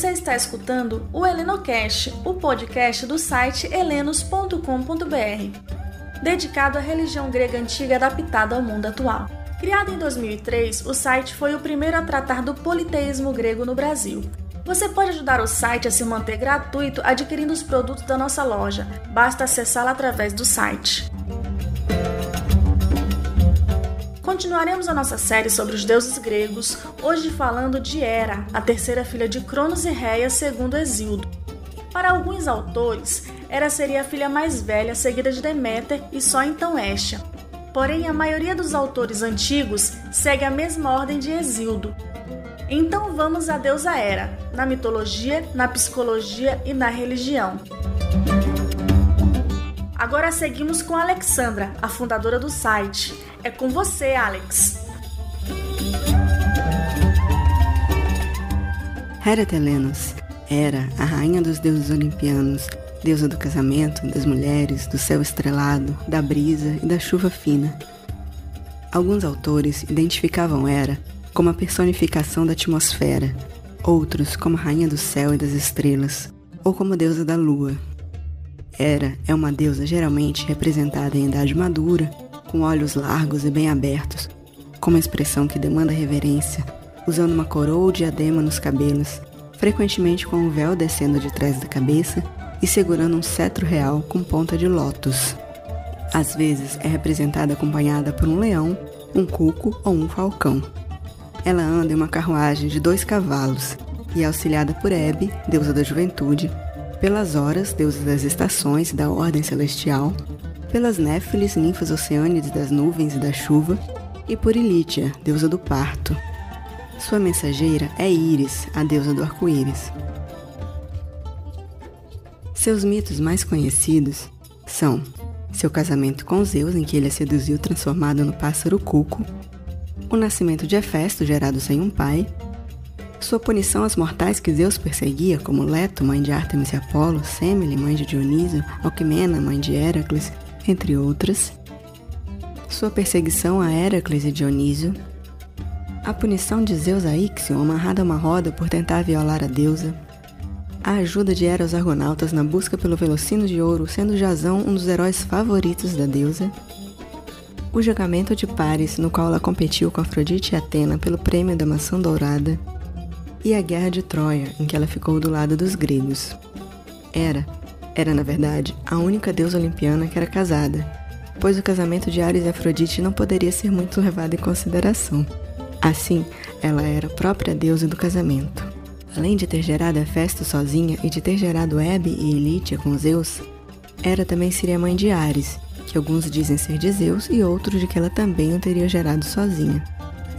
Você está escutando o Helenocast, o podcast do site helenos.com.br, dedicado à religião grega antiga adaptada ao mundo atual. Criado em 2003, o site foi o primeiro a tratar do politeísmo grego no Brasil. Você pode ajudar o site a se manter gratuito adquirindo os produtos da nossa loja. Basta acessá-la através do site. Continuaremos a nossa série sobre os deuses gregos, hoje falando de Hera, a terceira filha de Cronos e Reia, segundo Exildo. Para alguns autores, Hera seria a filha mais velha, seguida de Deméter e só então Hestia. Porém, a maioria dos autores antigos segue a mesma ordem de Exildo. Então vamos à deusa Hera, na mitologia, na psicologia e na religião. Agora seguimos com Alexandra, a fundadora do site. É com você, Alex. Hera Telenos era a rainha dos deuses olimpianos, deusa do casamento, das mulheres, do céu estrelado, da brisa e da chuva fina. Alguns autores identificavam Hera como a personificação da atmosfera, outros como a rainha do céu e das estrelas, ou como deusa da lua. Hera é uma deusa geralmente representada em idade madura, com olhos largos e bem abertos, com uma expressão que demanda reverência, usando uma coroa ou diadema nos cabelos, frequentemente com um véu descendo de trás da cabeça e segurando um cetro real com ponta de lótus. Às vezes é representada acompanhada por um leão, um cuco ou um falcão. Ela anda em uma carruagem de dois cavalos e é auxiliada por Hebe, deusa da juventude, pelas horas, deusas das estações e da ordem celestial, pelas Néfilis, ninfas oceânides das nuvens e da chuva, e por Ilítia, deusa do parto. Sua mensageira é Íris, a deusa do arco-íris. Seus mitos mais conhecidos são seu casamento com Zeus, em que ele a seduziu transformado no pássaro cuco, o nascimento de Hefesto, gerado sem um pai, sua punição aos mortais que Zeus perseguia, como Leto, mãe de Ártemis e Apolo, Semele, mãe de Dionísio, Alquimena, mãe de Heracles, entre outras. Sua perseguição a Heracles e Dionísio. A punição de Zeus a Ixion, amarrada a uma roda por tentar violar a deusa. A ajuda de Hera aos argonautas na busca pelo velocino de ouro, sendo Jasão um dos heróis favoritos da deusa. O julgamento de Paris, no qual ela competiu com Afrodite e Atena pelo prêmio da maçã dourada e a Guerra de Troia, em que ela ficou do lado dos gregos. Era, era na verdade, a única deusa olimpiana que era casada, pois o casamento de Ares e Afrodite não poderia ser muito levado em consideração. Assim, ela era a própria deusa do casamento. Além de ter gerado Hefesto sozinha e de ter gerado Hebe e Elítia com Zeus, Hera também seria mãe de Ares, que alguns dizem ser de Zeus e outros de que ela também o teria gerado sozinha.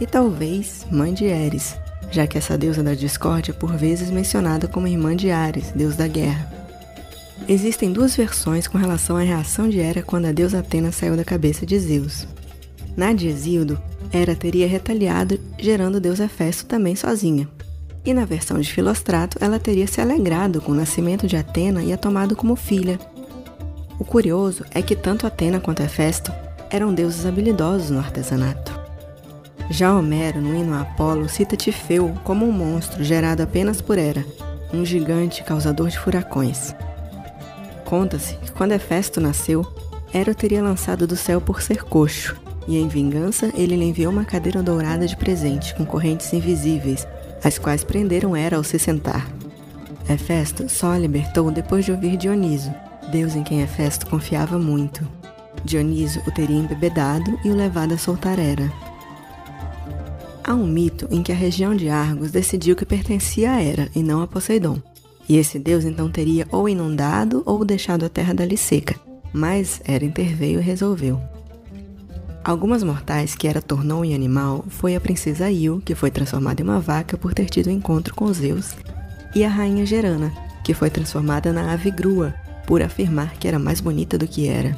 E talvez mãe de Eris, já que essa deusa da discórdia é por vezes mencionada como irmã de Ares, deus da guerra. Existem duas versões com relação à reação de Hera quando a deusa Atena saiu da cabeça de Zeus. Na de Exildo, Hera teria retaliado, gerando o deus Hefesto também sozinha. E na versão de Filostrato, ela teria se alegrado com o nascimento de Atena e a tomado como filha. O curioso é que tanto Atena quanto Hefesto eram deuses habilidosos no artesanato. Já Homero, no hino a Apolo, cita Tifeu como um monstro gerado apenas por Hera, um gigante causador de furacões. Conta-se que quando Hefesto nasceu, Hera teria lançado do céu por ser coxo, e em vingança ele lhe enviou uma cadeira dourada de presente com correntes invisíveis, as quais prenderam Hera ao se sentar. Hefesto só a libertou depois de ouvir Dioniso, deus em quem Hefesto confiava muito. Dioniso o teria embebedado e o levado a soltar Hera. Há um mito em que a região de Argos decidiu que pertencia a Hera e não a Poseidon. E esse deus então teria ou inundado ou deixado a terra dali seca, mas Hera interveio e resolveu. Algumas mortais que Hera tornou em animal foi a princesa Io, que foi transformada em uma vaca por ter tido um encontro com Zeus, e a rainha Gerana, que foi transformada na ave grua por afirmar que era mais bonita do que era.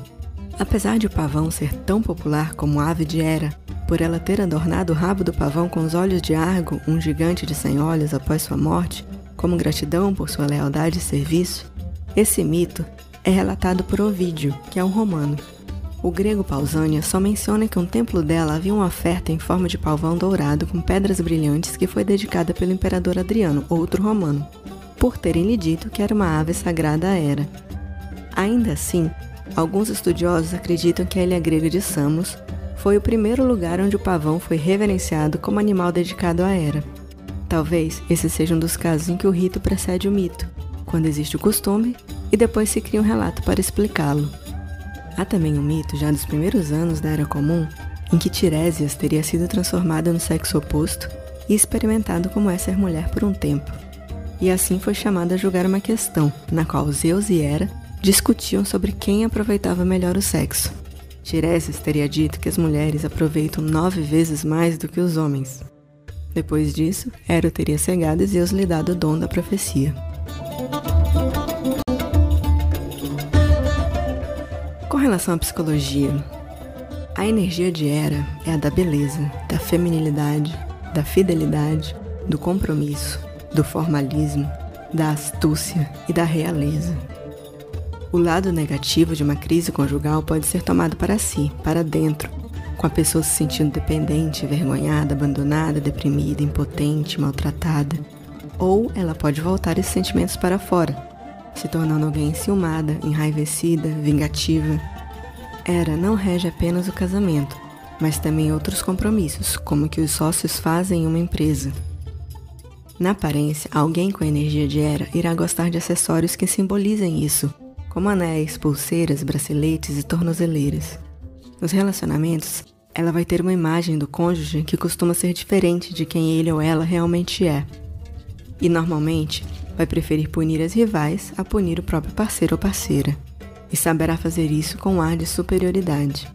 Apesar de o pavão ser tão popular como ave de Hera, por ela ter adornado o rabo do pavão com os olhos de Argo, um gigante de cem olhos após sua morte, como gratidão por sua lealdade e serviço, esse mito é relatado por Ovídio, que é um romano. O grego Pausânia só menciona que um templo dela havia uma oferta em forma de pavão dourado com pedras brilhantes que foi dedicada pelo imperador Adriano, outro romano. por terem lhe dito que era uma ave sagrada a Hera. Ainda assim, alguns estudiosos acreditam que a ilha grega de Samos foi o primeiro lugar onde o pavão foi reverenciado como animal dedicado a Hera. Talvez esse seja um dos casos em que o rito precede o mito, quando existe o costume e depois se cria um relato para explicá-lo. Há também um mito, já dos primeiros anos da Era Comum, em que Tiresias teria sido transformada no sexo oposto e experimentado como é ser mulher por um tempo. E assim foi chamada a julgar uma questão, na qual Zeus e Hera discutiam sobre quem aproveitava melhor o sexo. Tiresias teria dito que as mulheres aproveitam nove vezes mais do que os homens. Depois disso, Hera teria cegado e Zeus lhe dado o dom da profecia. Com relação à psicologia, a energia de Hera é a da beleza, da feminilidade, da fidelidade, do compromisso, do formalismo, da astúcia e da realeza. O lado negativo de uma crise conjugal pode ser tomado para si, para dentro, com a pessoa se sentindo dependente, envergonhada, abandonada, deprimida, impotente, maltratada. Ou ela pode voltar esses sentimentos para fora, se tornando alguém enciumada, enraivecida, vingativa, era não rege apenas o casamento, mas também outros compromissos, como que os sócios fazem em uma empresa. Na aparência, alguém com a energia de Era irá gostar de acessórios que simbolizem isso, como anéis, pulseiras, braceletes e tornozeleiras. Nos relacionamentos, ela vai ter uma imagem do cônjuge que costuma ser diferente de quem ele ou ela realmente é. E normalmente vai preferir punir as rivais a punir o próprio parceiro ou parceira e saberá fazer isso com um ar de superioridade.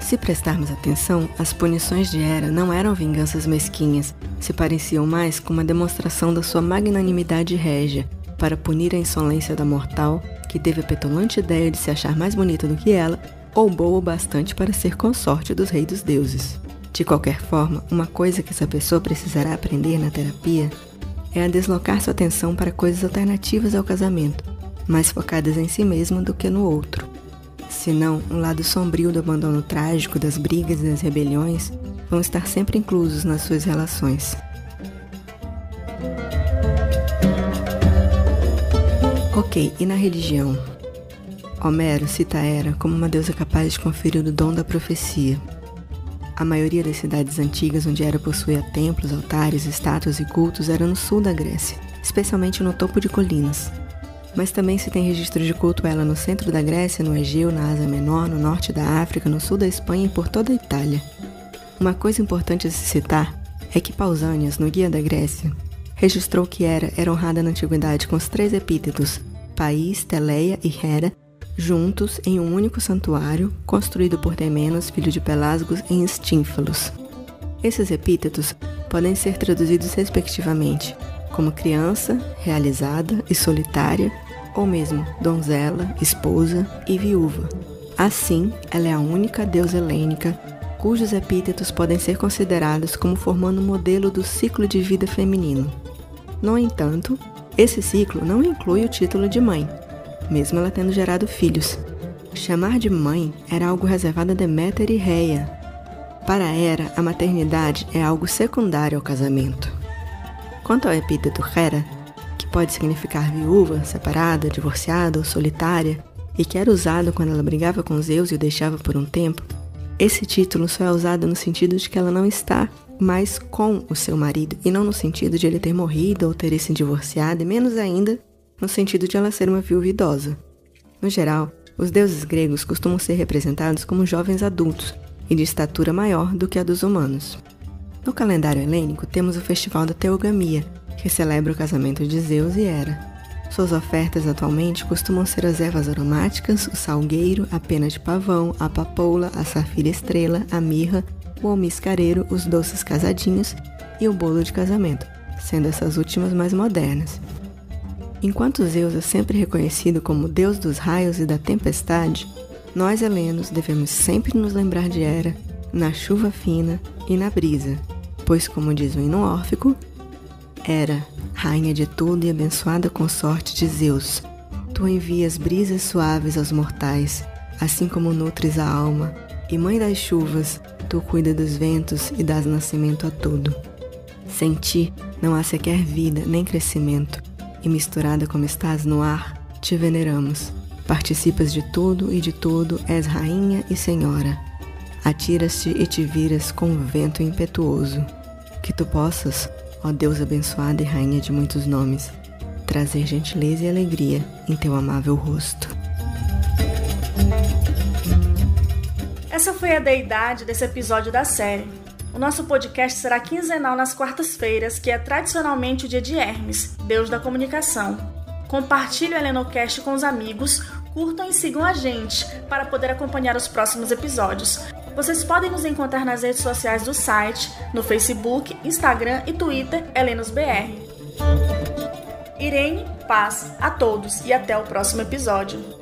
Se prestarmos atenção, as punições de Hera não eram vinganças mesquinhas, se pareciam mais com uma demonstração da sua magnanimidade régia para punir a insolência da mortal que teve a petulante ideia de se achar mais bonita do que ela ou boa o bastante para ser consorte dos reis dos deuses. De qualquer forma, uma coisa que essa pessoa precisará aprender na terapia é a deslocar sua atenção para coisas alternativas ao casamento mais focadas em si mesma do que no outro. Senão, um lado sombrio do abandono trágico, das brigas e das rebeliões vão estar sempre inclusos nas suas relações. Ok, e na religião? Homero cita Hera como uma deusa capaz de conferir o dom da profecia. A maioria das cidades antigas onde Hera possuía templos, altares, estátuas e cultos era no sul da Grécia, especialmente no topo de colinas mas também se tem registro de culto a ela no centro da Grécia, no Egeu, na Ásia Menor, no norte da África, no sul da Espanha e por toda a Itália. Uma coisa importante a se citar é que Pausanias, no Guia da Grécia, registrou que Hera era honrada na antiguidade com os três epítetos País, Teleia e Hera, juntos em um único santuário, construído por Temenos, filho de Pelasgos, em Estínfalos. Esses epítetos podem ser traduzidos respectivamente como criança, realizada e solitária, ou mesmo donzela, esposa e viúva. Assim, ela é a única deusa helênica cujos epítetos podem ser considerados como formando um modelo do ciclo de vida feminino. No entanto, esse ciclo não inclui o título de mãe, mesmo ela tendo gerado filhos. Chamar de mãe era algo reservado a Deméter e Reia. Para Hera, a maternidade é algo secundário ao casamento. Quanto ao epíteto Hera, que pode significar viúva, separada, divorciada ou solitária, e que era usado quando ela brigava com Zeus e o deixava por um tempo, esse título só é usado no sentido de que ela não está mais com o seu marido, e não no sentido de ele ter morrido ou ter se divorciado, e menos ainda no sentido de ela ser uma viúva idosa. No geral, os deuses gregos costumam ser representados como jovens adultos e de estatura maior do que a dos humanos. No calendário helênico temos o Festival da Teogamia, que celebra o casamento de Zeus e Hera. Suas ofertas atualmente costumam ser as ervas aromáticas, o salgueiro, a pena de pavão, a papoula, a safira estrela, a mirra, o almiscareiro, os doces casadinhos e o bolo de casamento, sendo essas últimas mais modernas. Enquanto Zeus é sempre reconhecido como deus dos raios e da tempestade, nós helenos devemos sempre nos lembrar de Hera na chuva fina e na brisa, pois, como diz o hino órfico, era rainha de tudo e abençoada consorte de Zeus. Tu envias brisas suaves aos mortais, assim como nutres a alma, e mãe das chuvas, tu cuida dos ventos e dás nascimento a tudo. Sem ti não há sequer vida nem crescimento, e misturada como estás no ar, te veneramos. Participas de tudo e de tudo és rainha e senhora. Atiras-te e te viras com vento impetuoso. Que tu possas, ó Deus abençoada e rainha de muitos nomes, trazer gentileza e alegria em teu amável rosto. Essa foi a deidade desse episódio da série. O nosso podcast será quinzenal nas quartas-feiras, que é tradicionalmente o dia de Hermes, deus da comunicação. Compartilhe o Helenocast com os amigos, curtam e sigam a gente para poder acompanhar os próximos episódios. Vocês podem nos encontrar nas redes sociais do site, no Facebook, Instagram e Twitter HelenosBR. Irene, paz a todos e até o próximo episódio.